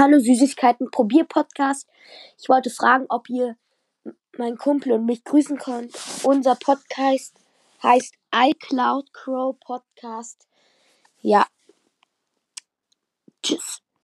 Hallo Süßigkeiten Probier Podcast. Ich wollte fragen, ob ihr meinen Kumpel und mich grüßen könnt. Unser Podcast heißt iCloud Crow Podcast. Ja. Tschüss.